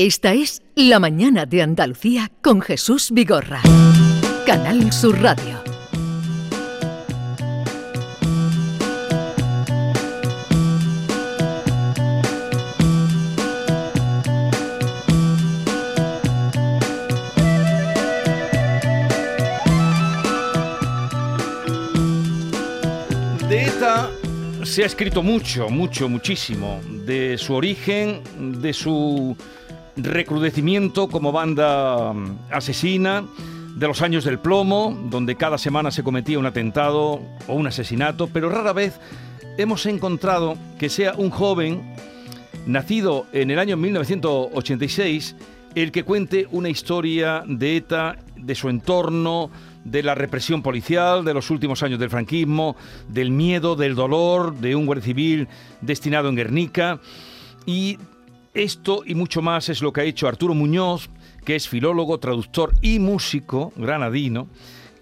Esta es La Mañana de Andalucía con Jesús Vigorra. Canal Sur Radio. De ETA se ha escrito mucho, mucho, muchísimo. De su origen, de su recrudecimiento como banda mm, asesina, de los años del plomo, donde cada semana se cometía un atentado o un asesinato, pero rara vez hemos encontrado que sea un joven nacido en el año 1986 el que cuente una historia de ETA, de su entorno, de la represión policial, de los últimos años del franquismo, del miedo, del dolor de un guardia civil destinado en Guernica y esto y mucho más es lo que ha hecho Arturo Muñoz, que es filólogo, traductor y músico granadino,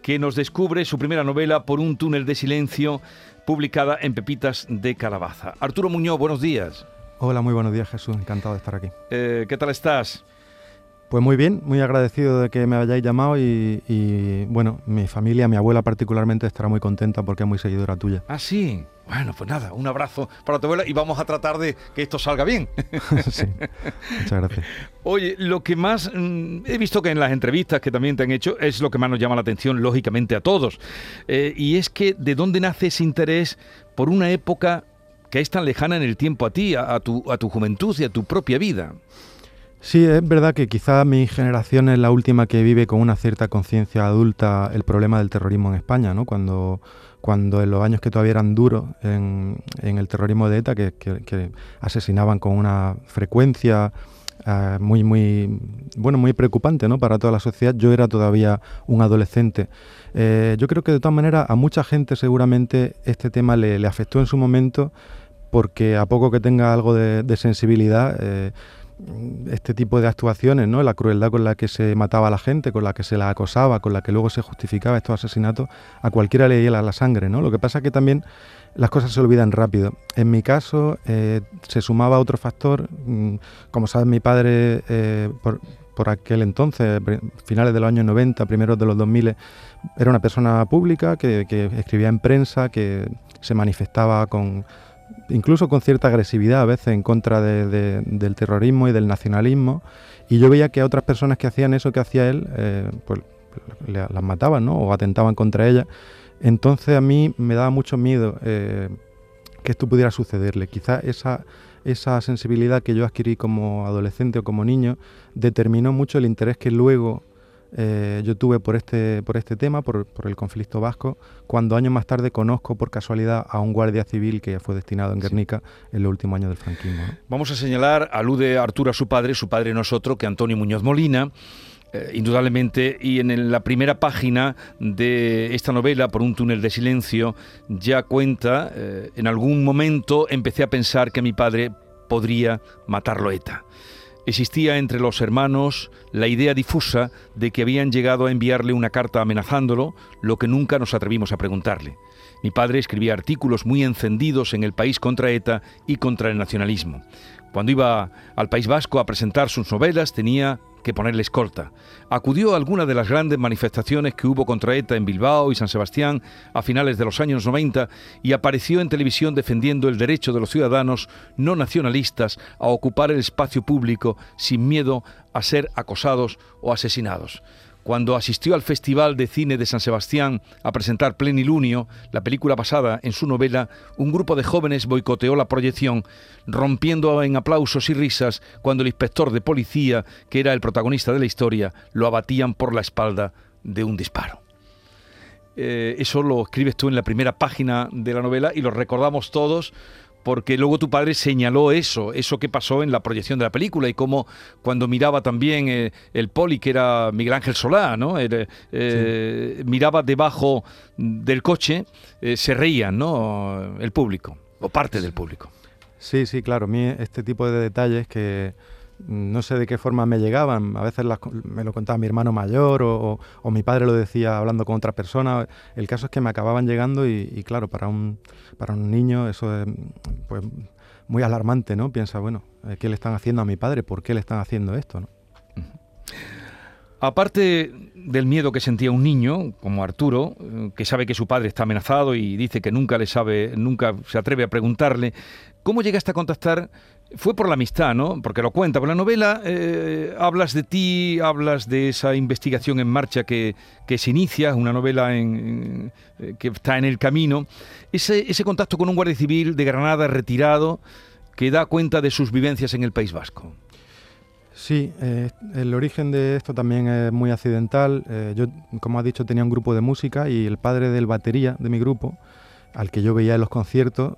que nos descubre su primera novela Por un túnel de silencio, publicada en Pepitas de Calabaza. Arturo Muñoz, buenos días. Hola, muy buenos días Jesús, encantado de estar aquí. Eh, ¿Qué tal estás? Pues muy bien, muy agradecido de que me hayáis llamado y, y, bueno, mi familia, mi abuela particularmente estará muy contenta porque es muy seguidora tuya. Ah, sí. Bueno, pues nada, un abrazo para tu abuela y vamos a tratar de que esto salga bien. sí, muchas gracias. Oye, lo que más mm, he visto que en las entrevistas que también te han hecho es lo que más nos llama la atención, lógicamente, a todos. Eh, y es que de dónde nace ese interés por una época que es tan lejana en el tiempo a ti, a, a, tu, a tu juventud y a tu propia vida. Sí, es verdad que quizá mi generación es la última que vive con una cierta conciencia adulta el problema del terrorismo en España, ¿no? Cuando, cuando en los años que todavía eran duros en, el terrorismo de ETA, que, asesinaban con una frecuencia uh, muy, muy, bueno, muy preocupante ¿no? para toda la sociedad, yo era todavía un adolescente. Eh, yo creo que de todas maneras a mucha gente seguramente este tema le, afectó en su momento porque a poco que tenga algo de, de sensibilidad... Eh, este tipo de actuaciones, ¿no? la crueldad con la que se mataba a la gente, con la que se la acosaba, con la que luego se justificaba estos asesinatos, a cualquiera le la sangre. ¿no? Lo que pasa es que también las cosas se olvidan rápido. En mi caso eh, se sumaba otro factor, mm, como sabes mi padre eh, por, por, aquel entonces, finales de los años 90, primeros de los 2000, era una persona pública que escribía en prensa, que se manifestaba con incluso con cierta agresividad a veces en contra de, de, del terrorismo y del nacionalismo. Y yo veía que otras personas que hacían eso que hacía él, eh, pues las mataban ¿no? o atentaban contra ella. Entonces a mí me daba mucho miedo eh, que esto pudiera sucederle. Quizá esa, esa sensibilidad que yo adquirí como adolescente o como niño determinó mucho el interés que luego eh, yo tuve por este, por este tema, por, por, el conflicto vasco, cuando años más tarde conozco por casualidad a un guardia civil que fue destinado en Guernica sí. en los últimos años del franquismo. ¿no? Vamos a señalar, alude Arturo a su padre, su padre nosotros, que Antonio Muñoz Molina, eh, indudablemente, y en la primera página de esta novela, Por un túnel de silencio, ya cuenta, eh, en algún momento empecé a pensar que mi padre podría matarlo ETA. Existía entre los hermanos la idea difusa de que habían llegado a enviarle una carta amenazándolo, lo que nunca nos atrevimos a preguntarle. Mi padre escribía artículos muy encendidos en el país contra ETA y contra el nacionalismo. Cuando iba al País Vasco a presentar sus novelas tenía que ponerle escolta. Acudió a alguna de las grandes manifestaciones que hubo contra ETA en Bilbao y San Sebastián a finales de los años 90 y apareció en televisión defendiendo el derecho de los ciudadanos no nacionalistas a ocupar el espacio público sin miedo a ser acosados o asesinados cuando asistió al Festival de Cine de San Sebastián a presentar Plenilunio, la película basada en su novela, un grupo de jóvenes boicoteó la proyección, rompiendo en aplausos y risas cuando el inspector de policía, que era el protagonista de la historia, lo abatían por la espalda de un disparo. Eh, eso lo escribes tú en la primera página de la novela y lo recordamos todos porque luego tu padre señaló eso, eso que pasó en la proyección de la película y cómo cuando miraba también eh, el poli, que era Miguel Ángel Solá, ¿no? El, eh, sí. miraba debajo del coche, eh, se reían, ¿no? El público, o parte del público. Sí, sí, claro, a mí este tipo de detalles que no sé de qué forma me llegaban, a veces me lo contaba mi hermano mayor o, o, mi padre lo decía hablando con otras personas, el caso es que me acababan llegando y, y claro, para un, para un niño eso es pues, muy alarmante, ¿no? Piensa, bueno, eh, ¿qué le están haciendo a mi padre? ¿Por qué le están haciendo esto? ¿no? Aparte del miedo que sentía un niño, como Arturo, eh, que sabe que su padre está amenazado y dice que nunca le sabe, nunca se atreve a preguntarle, ¿cómo llegaste a contactar? Fue por la amistad, ¿no? Porque lo cuenta. Por la novela eh, hablas de ti, hablas de esa investigación en marcha que, se inicia, una novela eh, que está en el camino. Ese, ese contacto con un guardia civil de Granada retirado que da cuenta de sus vivencias en el País Vasco. Sí, eh, el origen de esto también es muy accidental. Yo, como has dicho, tenía un grupo de música y el padre del batería de mi grupo, al que yo veía en los conciertos,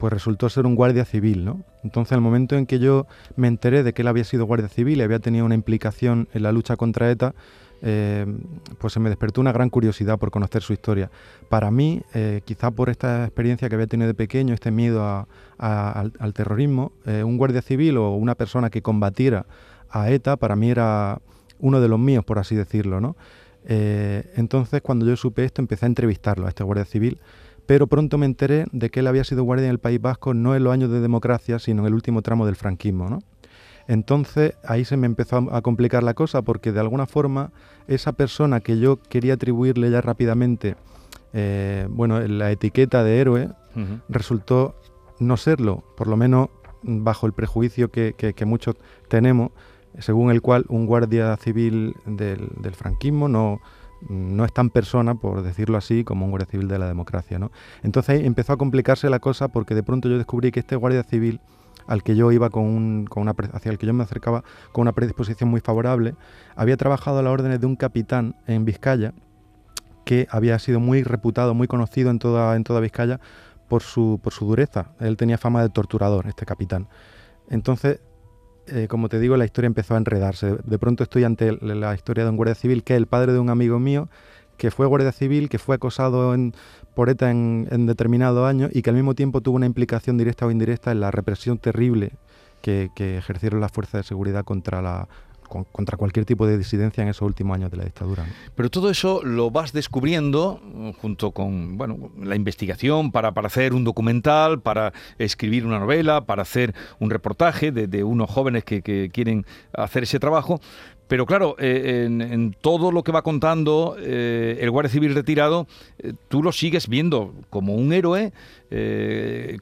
pues resultó ser un guardia civil, ¿no? Entonces, el momento en que yo me enteré de que él había sido guardia civil y había tenido una implicación en la lucha contra ETA, eh, pues se me despertó una gran curiosidad por conocer su historia. Para mí, eh, quizá por esta experiencia que había tenido de pequeño, este miedo al, terrorismo, eh, un guardia civil o una persona que combatiera a ETA, para mí era uno de los míos, por así decirlo. ¿no? entonces, cuando yo supe esto, empecé a entrevistarlo a este guardia civil, pero pronto me enteré de que él había sido guardia en el País Vasco no en los años de democracia, sino en el último tramo del franquismo. ¿no? Entonces ahí se me empezó a complicar la cosa porque de alguna forma esa persona que yo quería atribuirle ya rápidamente, eh, bueno, la etiqueta de héroe, resultó no serlo, por lo menos bajo el prejuicio que, muchos tenemos, según el cual un guardia civil del, franquismo no, no es tan persona, por decirlo así, como un guardia civil de la democracia. ¿no? Entonces empezó a complicarse la cosa porque de pronto yo descubrí que este guardia civil al que yo iba con, una, hacia el que yo me acercaba con una predisposición muy favorable, había trabajado a las órdenes de un capitán en Vizcaya que había sido muy reputado, muy conocido en toda, en toda Vizcaya por su, por su dureza. Él tenía fama de torturador, este capitán. Entonces, eh, como te digo, la historia empezó a enredarse. De pronto estoy ante la historia de un guardia civil que es el padre de un amigo mío que fue guardia civil, que fue acosado en, por ETA en, en determinado año y que al mismo tiempo tuvo una implicación directa o indirecta en la represión terrible que, ejercieron las fuerzas de seguridad contra la, contra cualquier tipo de disidencia en esos últimos años de la dictadura. Pero todo eso lo vas descubriendo uh, junto con bueno, la investigación para, para, hacer un documental, para escribir una novela, para hacer un reportaje de, unos jóvenes que, que, quieren hacer ese trabajo. Pero claro, eh, en, todo lo que va contando eh, el Guardia Civil retirado, eh, tú lo sigues viendo como un héroe,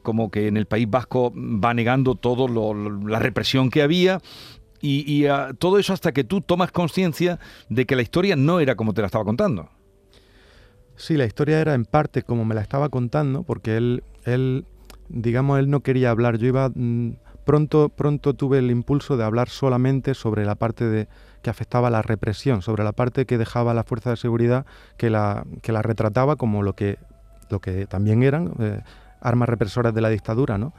como que en el País Vasco va negando todo la represión que había. Y, ah, todo eso hasta que tú tomas conciencia de que la historia no era como te la estaba contando. Sí, la historia era en parte como me la estaba contando, porque él, él digamos, él no quería hablar. Yo iba... Mm, pronto, pronto tuve el impulso de hablar solamente sobre la parte de, que afectaba la represión, sobre la parte que dejaba la fuerza de seguridad, que la, que la retrataba como lo que, lo que también eran, eh, armas represoras de la dictadura, ¿no?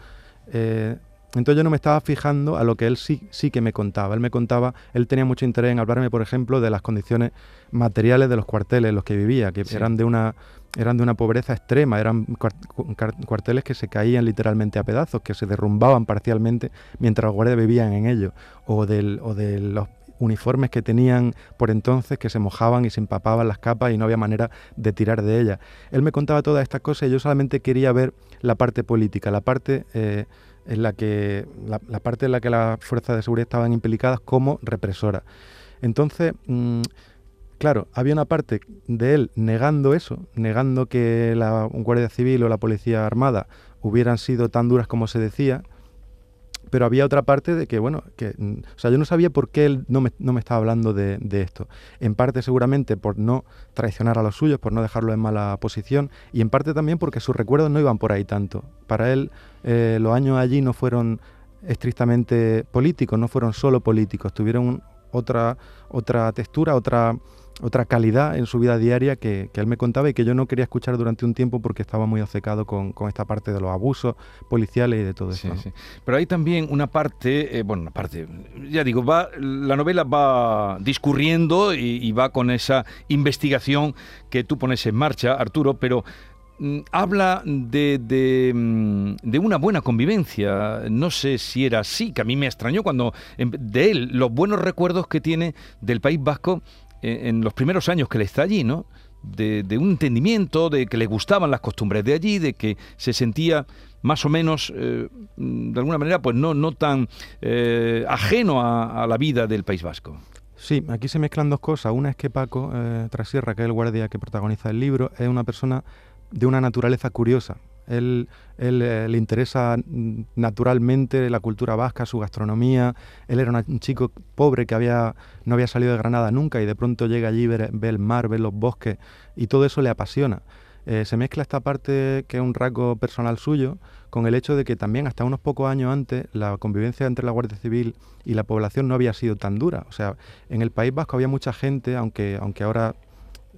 Eh, entonces yo no me estaba fijando a lo que él sí, sí que me contaba. Él me contaba, él tenía mucho interés en hablarme, por ejemplo, de las condiciones materiales de los cuarteles en los que vivía, que eran de una eran de una pobreza extrema, eran cuarteles que se caían literalmente a pedazos, que se derrumbaban parcialmente mientras los guardias vivían en ellos, o, del, o de los uniformes que tenían por entonces que se mojaban y se empapaban las capas y no había manera de tirar de ellas. Él me contaba todas estas cosas y yo solamente quería ver la parte política, la parte eh, en la que la, parte en la que las fuerzas de seguridad estaban implicadas como represoras. Entonces, mm, claro, había una parte de él negando eso, negando que la Guardia Civil o la Policía Armada hubieran sido tan duras como se decía, pero había otra parte de que, bueno, que, mm, o sea, yo no sabía por qué él no me, no me estaba hablando de, esto. En parte seguramente por no traicionar a los suyos, por no dejarlo en mala posición, y en parte también porque sus recuerdos no iban por ahí tanto. Para él eh, los años allí no fueron estrictamente políticos, no fueron solo políticos, tuvieron otra, otra textura, otra otra calidad en su vida diaria que, él me contaba y que yo no quería escuchar durante un tiempo porque estaba muy obcecado con, esta parte de los abusos policiales y de todo eso. Pero hay también una parte, eh, bueno, una parte, ya digo, va, la novela va discurriendo y, va con esa investigación que tú pones en marcha, Arturo, pero mm, habla de, de, mm, de, una buena convivencia. No sé si era así, que a mí me extrañó cuando em, de él, los buenos recuerdos que tiene del País Vasco en, los primeros años que él está allí, ¿no? De, un entendimiento, de que le gustaban las costumbres de allí, de que se sentía más o menos, de alguna manera, pues no, no tan ajeno a, la vida del País Vasco. Sí, aquí se mezclan dos cosas. Una es que Paco Trasierra, que es el guardia que protagoniza el libro, es una persona de una naturaleza curiosa. Él, eh, le interesa naturalmente la cultura vasca, su gastronomía. Él era un chico pobre que había, no había salido de Granada nunca y de pronto llega allí, ve, el mar, ve los bosques y todo eso le apasiona. Eh, se mezcla esta parte que es un rasgo personal suyo con el hecho de que también hasta unos pocos años antes la convivencia entre la Guardia Civil y la población no había sido tan dura. O sea, en el País Vasco había mucha gente, aunque, aunque ahora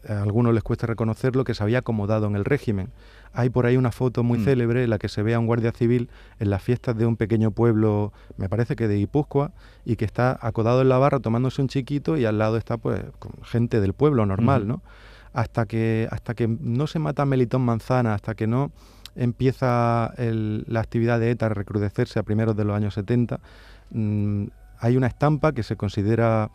a algunos les cuesta reconocerlo, que se había acomodado en el régimen. Hay por ahí una foto muy mm. célebre en la que se ve a un guardia civil en las fiestas de un pequeño pueblo, me parece que de Guipúzcoa, y que está acodado en la barra tomándose un chiquito y al lado está pues gente del pueblo normal, ¿no? Hasta que, hasta que no se mata Melitón Manzana, hasta que no empieza la actividad de ETA a recrudecerse a primeros de los años 70, mm, hay una estampa que se considera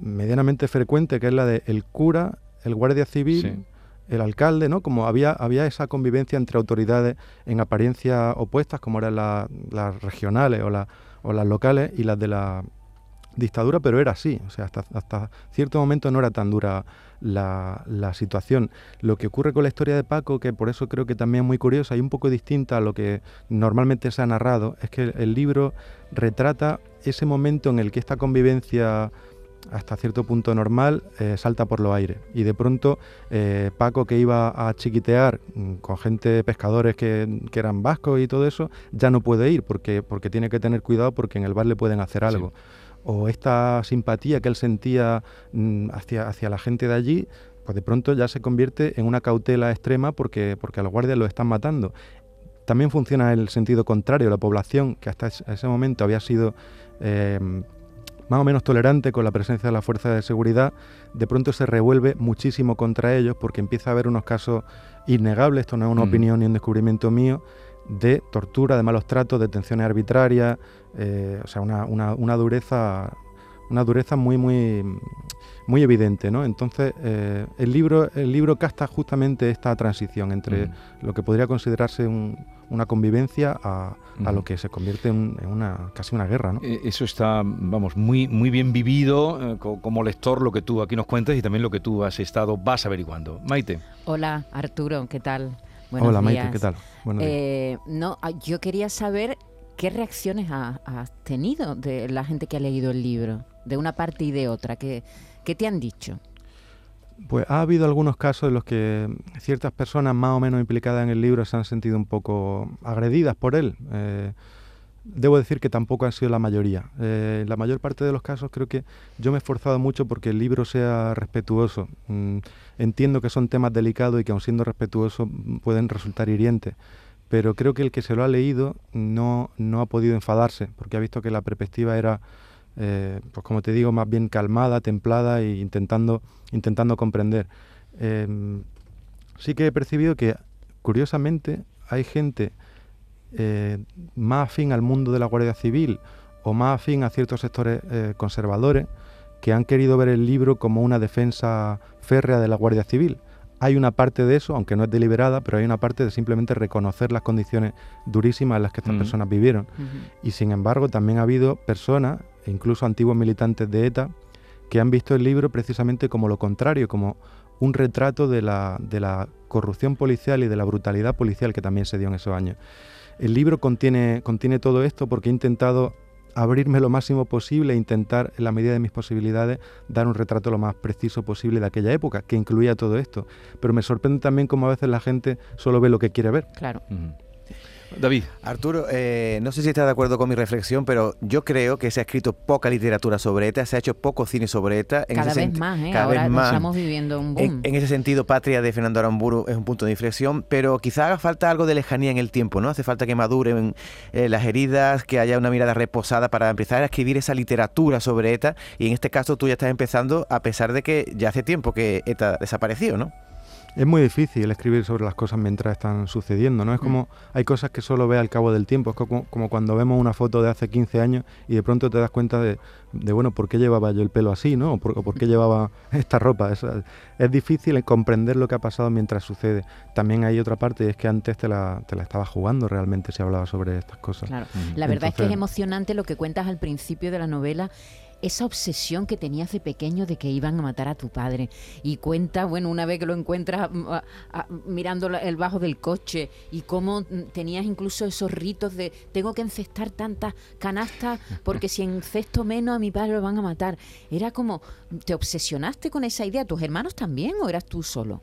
medianamente frecuente, que es la de el cura, el guardia civil, el alcalde, ¿no? Como había, había esa convivencia entre autoridades en apariencia opuestas, como eran las regionales o, o las locales y las de la dictadura, pero era así. O sea, hasta, hasta cierto momento no era tan dura la, la, situación. Lo que ocurre con la historia de Paco, que por eso creo que también es muy curiosa y un poco distinta a lo que normalmente se ha narrado, es que el libro retrata ese momento en el que esta convivencia hasta cierto punto normal, eh, salta por los aires. Y de pronto eh, Paco, que iba a chiquitear mm, con gente, pescadores que, eran vascos y todo eso, ya no puede ir porque, porque tiene que tener cuidado porque en el bar le pueden hacer algo. O esta simpatía que él sentía mm, hacia, hacia la gente de allí, pues de pronto ya se convierte en una cautela extrema porque, porque a los guardias lo están matando. También funciona el sentido contrario, la población que hasta ese momento había sido... Eh, más o menos tolerante con la presencia de la fuerza de seguridad, de pronto se revuelve muchísimo contra ellos porque empieza a haber unos casos innegables, esto no es una mm. opinión ni un descubrimiento mío, de tortura, de malos tratos, detenciones arbitrarias, eh, o sea, una, una, dureza una dureza muy muy muy evidente, ¿no? Entonces eh, el libro el libro casta justamente esta transición entre lo que podría considerarse una convivencia a, a lo que se convierte en, una casi una guerra. ¿no? Eh, eso está, vamos, muy, muy bien vivido eh, como lector lo que tú aquí nos cuentas y también lo que tú has estado, vas averiguando. Maite. Hola Arturo, ¿qué tal? Hola Maite, ¿qué tal? Eh, no, ah, yo quería saber qué reacciones has, tenido de la gente que ha leído el libro, de una parte y de otra. ¿Qué, qué te han dicho? Pues ha habido algunos casos en los que ciertas personas más o menos implicadas en el libro se han sentido un poco agredidas por él. Eh, debo decir que tampoco han sido la mayoría. Eh, la mayor parte de los casos creo que yo me he esforzado mucho porque el libro sea respetuoso. Mm, entiendo que son temas delicados y que aun siendo respetuosos pueden resultar hirientes. Pero creo que el que se lo ha leído no, no ha podido enfadarse porque ha visto que la perspectiva era eh, pues como te digo, más bien calmada, templada e intentando, intentando comprender. Em, sí que he percibido que, curiosamente, hay gente eh, más afín al mundo de la Guardia Civil o más afín a ciertos sectores eh, conservadores que han querido ver el libro como una defensa férrea de la Guardia Civil. Hay una parte de eso, aunque no es deliberada, pero hay una parte de simplemente reconocer las condiciones durísimas en las que estas personas vivieron. Y sin embargo, también ha habido personas, e incluso antiguos militantes de ETA, que han visto el libro precisamente como lo contrario, como un retrato de la, de la corrupción policial y de la brutalidad policial que también se dio en esos años. El libro contiene, contiene todo esto porque he intentado abrirme lo máximo posible e intentar, en la medida de mis posibilidades, dar un retrato lo más preciso posible de aquella época, que incluía todo esto. Pero me sorprende también cómo a veces la gente solo ve lo que quiere ver. Claro. David. Arturo, eh, no sé si estás de acuerdo con mi reflexión, pero yo creo que se ha escrito poca literatura sobre ETA, se ha hecho poco cine sobre ETA. En cada vez más, ¿eh? Ahora estamos viviendo un boom. En, ese sentido, Patria de Fernando Aramburu es un punto de inflexión, pero quizá haga falta algo de lejanía en el tiempo, ¿no? Hace falta que maduren eh, las heridas, que haya una mirada reposada para empezar a escribir esa literatura sobre ETA. Y en este caso tú ya estás empezando a pesar de que ya hace tiempo que ETA desapareció, ¿no? Es muy difícil escribir sobre las cosas mientras están sucediendo, ¿no? Es como, hay cosas que solo ve al cabo del tiempo, es como, como cuando vemos una foto de hace 15 años y de pronto te das cuenta de, de bueno, ¿por qué llevaba yo el pelo así, ¿no? O por, qué llevaba esta ropa. Es, es, difícil comprender lo que ha pasado mientras sucede. También hay otra parte, y es que antes te la, te la estaba jugando realmente si hablaba sobre estas cosas. Claro, la verdad es que es emocionante lo que cuentas al principio de la novela esa obsesión que tenías de pequeño de que iban a matar a tu padre. Y cuenta, bueno, una vez que lo encuentras mm, mirando el bajo del coche y cómo mm, tenías incluso esos ritos de tengo que encestar tantas canastas porque si encesto menos a mi padre lo van a matar. Era como, ¿te obsesionaste con esa idea? ¿Tus hermanos también o eras tú solo?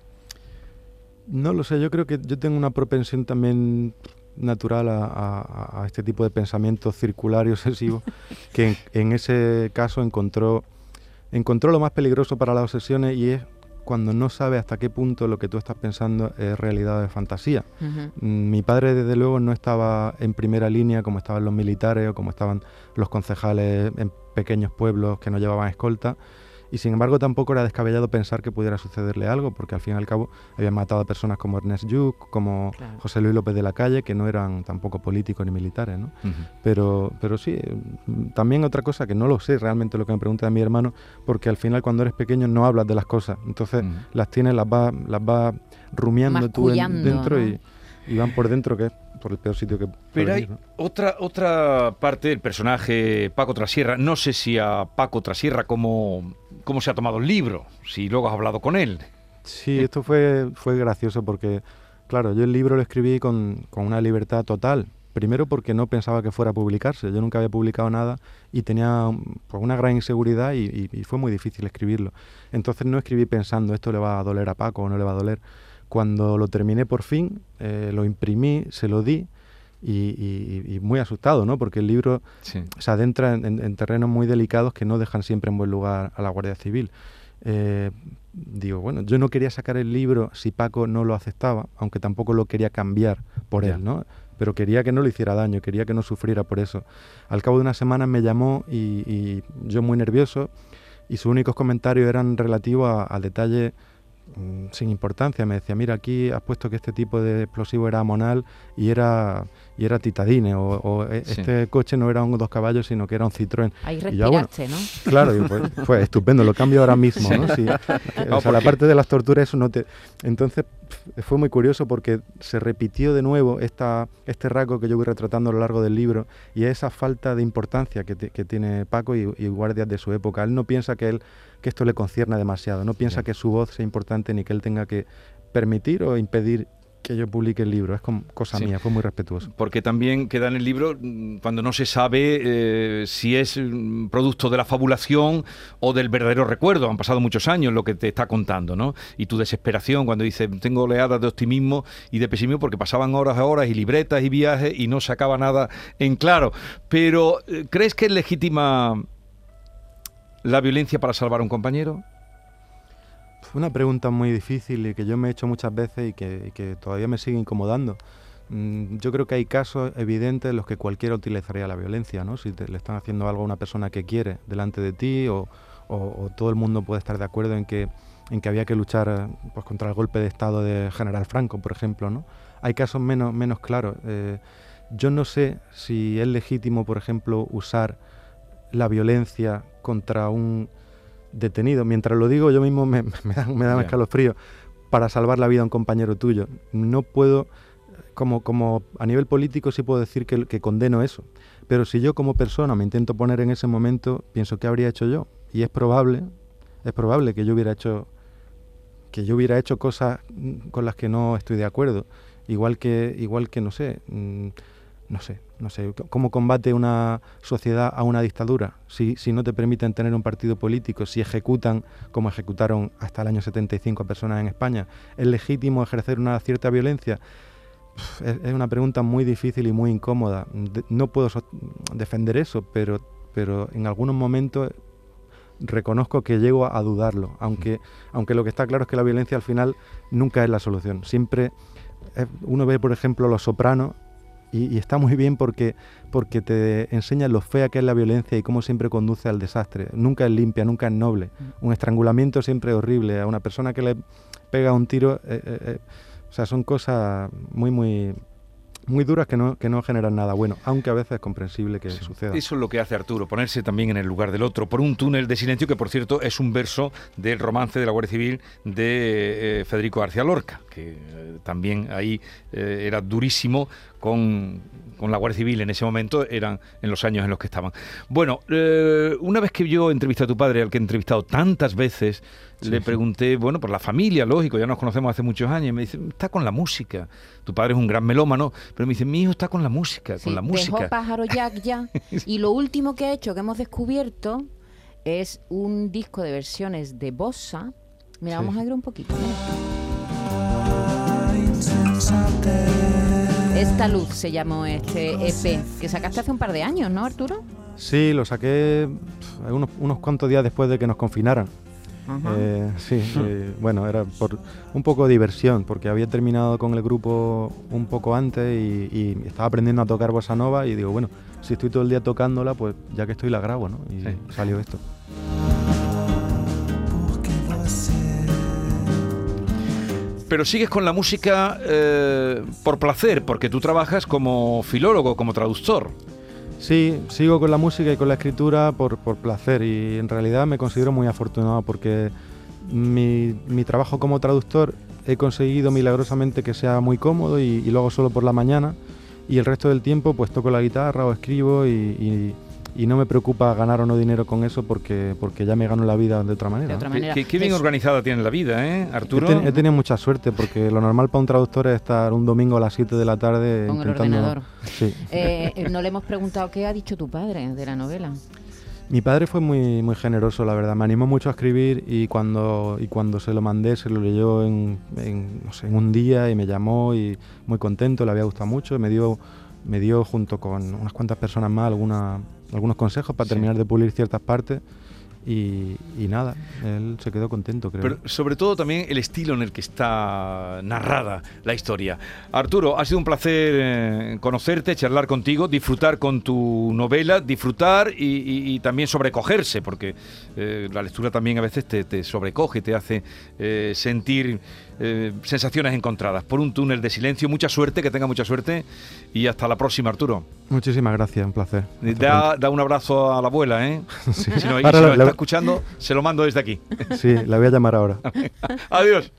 No lo sé, yo creo que yo tengo una propensión también natural a, este tipo de pensamiento circular y obsesivo, que en, ese caso encontró, encontró lo más peligroso para las obsesiones y es cuando no sabe hasta qué punto lo que tú estás pensando es realidad o de fantasía. Mm, mi padre, desde luego, no estaba en primera línea como estaban los militares o como estaban los concejales en pequeños pueblos que no llevaban escolta y sin embargo tampoco era descabellado pensar que pudiera sucederle algo, porque al fin y al cabo habían matado a personas como Ernest Lluch, como José Luis López de la Calle, que no eran tampoco políticos ni militares, ¿no? pero, pero sí, también otra cosa que no lo sé realmente lo que me pregunta de mi hermano, porque al final cuando eres pequeño no hablas de las cosas, entonces las tienes, las vas las va rumiando tú dentro y, y van por dentro que es por el peor sitio que Pero hay otra, otra parte del personaje Paco Trasierra. No sé si a Paco Trasierra cómo, cómo se ha tomado el libro, si luego has hablado con él. Sí, esto fue, fue gracioso porque, claro, yo el libro lo escribí con, con una libertad total. Primero porque no pensaba que fuera a publicarse. Yo nunca había publicado nada y tenía pues, una gran inseguridad y, y, fue muy difícil escribirlo. Entonces no escribí pensando esto le va a doler a Paco o no le va a doler. Cuando lo terminé por fin, eh, lo imprimí, se lo di y, muy asustado, ¿no? Porque el libro se adentra en, terrenos muy delicados que no dejan siempre en buen lugar a la Guardia Civil. Eh, digo, bueno, yo no quería sacar el libro si Paco no lo aceptaba, aunque tampoco lo quería cambiar por él, ¿no? Pero quería que no le hiciera daño, quería que no sufriera por eso. Al cabo de una semana me llamó y, yo muy nervioso y sus únicos comentarios eran relativos al detalle Mm, sin importancia. Me decía, mira, aquí has puesto que este tipo de explosivo era amonal y era y era titadine, o, e, este coche no era un dos caballos, sino que era un Citroën. Ahí respiraste, ¿no? Claro, pues, fue estupendo, lo cambio ahora mismo, ¿no? o sea, la parte de las torturas, eso no te... Entonces, fue muy curioso porque se repitió de nuevo esta, este rasgo que yo voy retratando a lo largo del libro y esa falta de importancia que, tiene Paco y, y guardias de su época. Él no piensa que él que esto le concierne demasiado. No piensa que su voz sea importante ni que él tenga que permitir o impedir que yo publique el libro. Es cosa mía, fue muy respetuoso. Porque también queda en el libro mm, cuando no se sabe eh, si es mm, producto de la fabulación o del verdadero recuerdo. Han pasado muchos años lo que te está contando, ¿no? Y tu desesperación cuando dice tengo oleadas de optimismo y de pesimismo porque pasaban horas a horas y libretas y viajes y no sacaba nada en claro. Pero eh, ¿crees que es legítima la violencia para salvar a un compañero? Una pregunta muy difícil y que yo me he hecho muchas veces y que, todavía me sigue incomodando. Mm, yo creo que hay casos evidentes en los que cualquiera utilizaría la violencia, ¿no? Si le están haciendo algo a una persona que quiere delante de ti o, todo el mundo puede estar de acuerdo en que, en que había que luchar pues, contra el golpe de Estado de General Franco, por ejemplo, ¿no? Hay casos menos, menos claros. Eh, yo no sé si es legítimo, por ejemplo, usar la violencia contra un detenido. Mientras lo digo, yo mismo me, me da, me da escalofrío para salvar la vida a un compañero tuyo. No puedo, como, como a nivel político sí puedo decir que, que condeno eso. Pero si yo como persona me intento poner en ese momento, pienso qué habría hecho yo. Y es probable, es probable que yo hubiera hecho que yo hubiera hecho cosas con las que no estoy de acuerdo. Igual que, igual que no sé, mm, no sé, no sé, cómo combate una sociedad a una dictadura si, si no te permiten tener un partido político, si ejecutan como ejecutaron hasta el año 75 a personas en España. ¿Es legítimo ejercer una cierta violencia? Es, una pregunta muy difícil y muy incómoda. no puedo defender eso, pero, pero en algunos momentos reconozco que llego a, dudarlo, aunque, aunque lo que está claro es que la violencia al final nunca es la solución. Siempre uno ve, por ejemplo, Los Sopranos y, está muy bien porque, porque te enseña lo fea que es la violencia y cómo siempre conduce al desastre. Nunca es limpia, nunca es noble. Mm. Un estrangulamiento siempre es horrible. A una persona que le pega un tiro, eh, eh, eh, o sea, son cosas muy, muy muy duras que no, que no generan nada bueno, aunque a veces es comprensible que suceda. Eso es lo que hace Arturo, ponerse también en el lugar del otro, por un túnel de silencio que, por cierto, es un verso del romance de la Guardia Civil de eh, Federico García Lorca, que eh, también ahí eh, era durísimo con, con, la Guardia Civil en ese momento, eran en los años en los que estaban. Bueno, una vez que yo entrevisté a tu padre, al que he entrevistado tantas veces, le pregunté, bueno, por la familia, lógico, ya nos conocemos hace muchos años, y me dice, está con la música. Tu padre es un gran melómano, pero me dice, mi hijo está con la música, con la música. Dejó Pájaro Jack ya, y lo último que ha hecho, que hemos descubierto, es un disco de versiones de bossa. Mira, vamos a ver un poquito. Esta luz se llamó este EP, que sacaste hace un par de años, ¿no, Arturo? Sí, lo saqué unos, unos cuantos días después de que nos confinaran. Eh, sí, eh, bueno, era por un poco de diversión, porque había terminado con el grupo un poco antes y, estaba aprendiendo a tocar bossa nova y digo, bueno, si estoy todo el día tocándola, pues ya que estoy la grabo, ¿no? Y salió esto. Pero sigues con la música eh, por placer, porque tú trabajas como filólogo, como traductor. Sí, sigo con la música y con la escritura por, placer y en realidad me considero muy afortunado porque mi, trabajo como traductor he conseguido milagrosamente que sea muy cómodo y, y, hago solo por la mañana y el resto del tiempo pues toco la guitarra o escribo y no me preocupa ganar o no dinero con eso porque, porque ya me gano la vida de otra manera. Qué, bien organizada tiene la vida, ¿eh, Arturo? He, tenido mucha suerte porque lo normal para un traductor es estar un domingo a las 7 de la tarde con el ordenador. Eh, eh, no le hemos preguntado qué ha dicho tu padre de la novela. Mi padre fue muy, muy generoso, la verdad. Me animó mucho a escribir y cuando, y cuando se lo mandé, se lo leyó en, en, en un día y me llamó y muy contento, le había gustado mucho. Me dio, me dio junto con unas cuantas personas más alguna, algunos consejos para terminar de pulir ciertas partes. Y, nada, él se quedó contento, creo. Pero sobre todo también el estilo en el que está narrada la historia. Arturo, ha sido un placer eh, conocerte, charlar contigo, disfrutar con tu novela, disfrutar y, también sobrecogerse, porque eh, la lectura también a veces te, te sobrecoge, te hace eh, sentir sensaciones encontradas. Por un túnel de silencio, mucha suerte, que tenga mucha suerte y hasta la próxima, Arturo. Muchísimas gracias, un placer. Da, da, un abrazo a la abuela, ¿eh? Si no, escuchando, se lo mando desde aquí. Sí, la voy a llamar ahora. Adiós.